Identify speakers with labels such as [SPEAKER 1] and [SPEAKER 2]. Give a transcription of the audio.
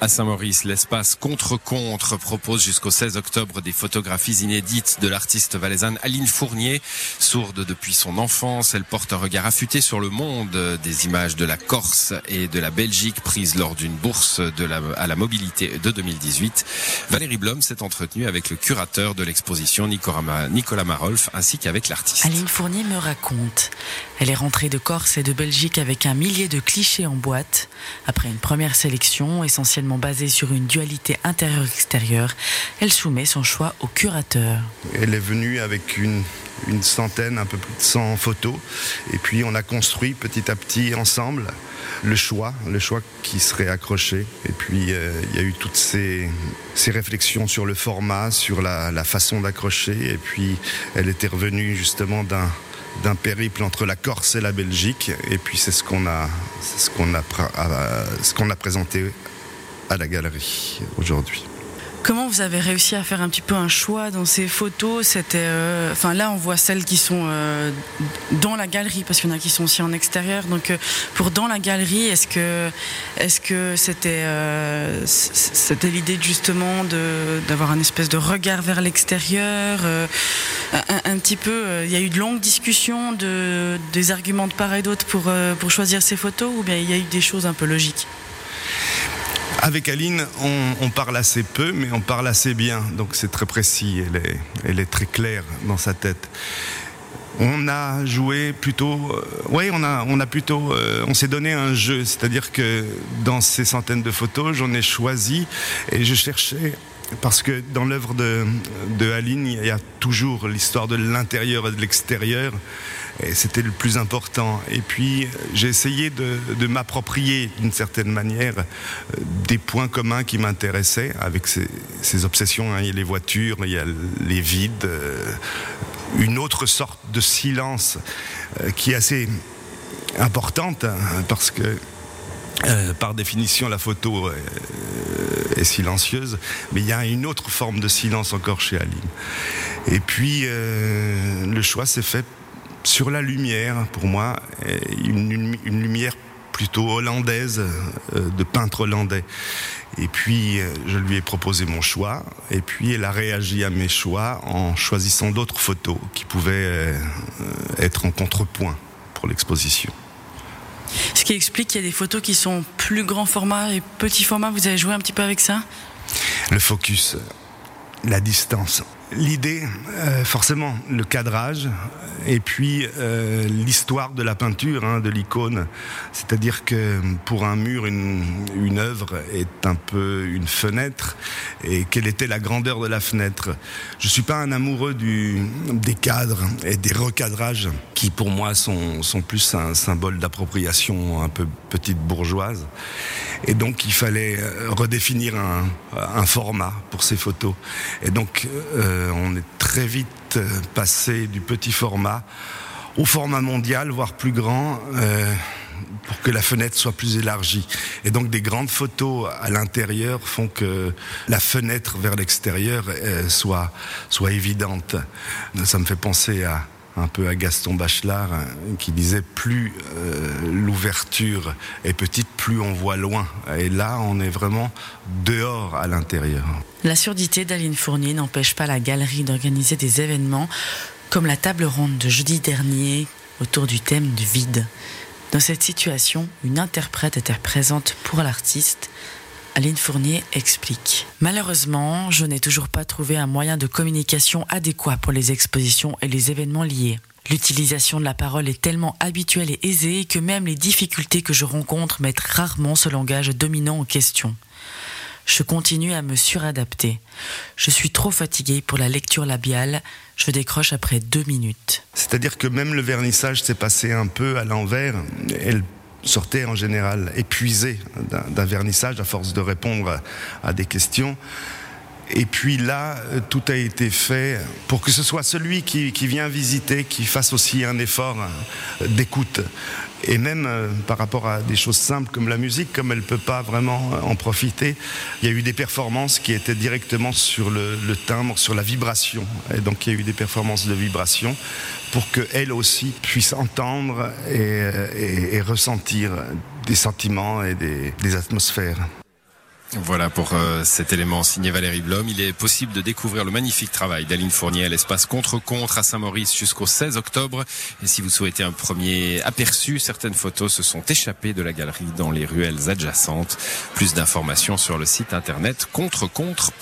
[SPEAKER 1] À Saint-Maurice, l'espace Contre-Contre propose jusqu'au 16 octobre des photographies inédites de l'artiste valaisanne Aline Fournier. Sourde depuis son enfance, elle porte un regard affûté sur le monde, des images de la Corse et de la Belgique prises lors d'une bourse à la mobilité de 2018. Valérie Blom s'est entretenue avec le curateur de l'exposition Nicolas Marolf ainsi qu'avec l'artiste.
[SPEAKER 2] Aline Fournier me raconte. Elle est rentrée de Corse et de Belgique avec un millier de clichés en boîte. Après une première sélection essentiellement basée sur une dualité intérieure-extérieure, elle soumet son choix au curateur.
[SPEAKER 3] Elle est venue avec une, une centaine, un peu plus de 100 photos, et puis on a construit petit à petit ensemble le choix, le choix qui serait accroché. Et puis euh, il y a eu toutes ces, ces, réflexions sur le format, sur la, la façon d'accrocher, et puis elle était revenue justement d'un d'un périple entre la Corse et la Belgique. Et puis c'est ce qu'on a, ce qu'on a, ce qu'on a présenté à la galerie aujourd'hui.
[SPEAKER 2] Comment vous avez réussi à faire un petit peu un choix dans ces photos? C'était, euh, là, on voit celles qui sont euh, dans la galerie parce qu'il y en a qui sont aussi en extérieur. Donc, euh, pour dans la galerie, est-ce que, est-ce que c'était, c'était l'idée justement de d'avoir un espèce de regard vers l'extérieur un, un, petit peu, il y a eu de longues discussions, de, des arguments de part et d'autre pour pour choisir ces photos, ou bien il y a eu des choses un peu logiques?
[SPEAKER 3] Avec Aline, on, parle assez peu, mais on parle assez bien. Donc c'est très précis, elle est, elle très claire dans sa tête. On a joué plutôt, euh, oui, on a, on a plutôt, euh, on s'est donné un jeu, c'est-à-dire que dans ces centaines de photos, j'en ai choisi et je cherchais parce que dans l'œuvre de, de Aline, il y a toujours l'histoire de l'intérieur et de l'extérieur. Et c'était le plus important. Et puis, j'ai essayé de, de m'approprier d'une certaine manière des points communs qui m'intéressaient avec ces, ces obsessions. Hein. Il y a les voitures, il y a les vides, euh, une autre sorte de silence euh, qui est assez importante hein, parce que euh, par définition, la photo euh, est silencieuse, mais il y a une autre forme de silence encore chez Aline. Et puis, euh, le choix s'est fait sur la lumière, pour moi, une lumière plutôt hollandaise, de peintre hollandais. Et puis, je lui ai proposé mon choix, et puis elle a réagi à mes choix en choisissant d'autres photos qui pouvaient être en contrepoint pour l'exposition.
[SPEAKER 2] Ce qui explique qu'il y a des photos qui sont plus grand format et petit format. Vous avez joué un petit peu avec ça?
[SPEAKER 3] Le focus, la distance. L'idée, euh, forcément, le cadrage et puis euh, l'histoire de la peinture, hein, de l'icône. C'est-à-dire que pour un mur, une, œuvre est un peu une fenêtre. Et quelle était la grandeur de la fenêtre? Je suis pas un amoureux des cadres et des recadrages qui, pour moi, sont, plus un symbole d'appropriation un peu petite bourgeoise. Et donc, il fallait euh, redéfinir un, format pour ces photos. Et donc, on est très vite euh, passé du petit format au format mondial, voire plus grand. Euh, pour que la fenêtre soit plus élargie. Et donc des grandes photos à l'intérieur font que la fenêtre vers l'extérieur soit, évidente. Ça me fait penser à, un peu à Gaston Bachelard hein, qui disait plus euh, l'ouverture est petite, plus on voit loin. Et là, on est vraiment dehors à l'intérieur.
[SPEAKER 2] La surdité d'Aline Fournier n'empêche pas la galerie d'organiser des événements comme la table ronde de jeudi dernier autour du thème du vide. Dans cette situation, une interprète était présente pour l'artiste Aline Fournier explique. Malheureusement, je n'ai toujours pas trouvé un moyen de communication adéquat pour les expositions et les événements liés. L'utilisation de la parole est tellement habituelle et aisée que même les difficultés que je rencontre mettent rarement ce langage dominant en question. Je continue à me suradapter. Je suis trop fatiguée pour la lecture labiale. Je décroche après deux minutes.
[SPEAKER 3] C'est-à-dire que même le vernissage s'est passé un peu à l'envers. Elle sortait en général épuisé d'un vernissage à force de répondre à des questions. Et puis là, euh, tout a été fait pour que ce soit celui qui, qui vient visiter qui fasse aussi un effort euh, d'écoute. Et même euh, par rapport à des choses simples comme la musique, comme elle ne peut pas vraiment en profiter, il y a eu des performances qui étaient directement sur le, le timbre, sur la vibration. Et donc il y a eu des performances de vibration pour qu'elle aussi puisse entendre et, et, et ressentir des sentiments et des, des atmosphères.
[SPEAKER 1] Voilà pour euh, cet élément signé Valérie Blom. Il est possible de découvrir le magnifique travail d'Aline Fournier à l'espace Contre-Contre à Saint-Maurice jusqu'au 16 octobre. Et si vous souhaitez un premier aperçu, certaines photos se sont échappées de la galerie dans les ruelles adjacentes. Plus d'informations sur le site internet contrecontre.com.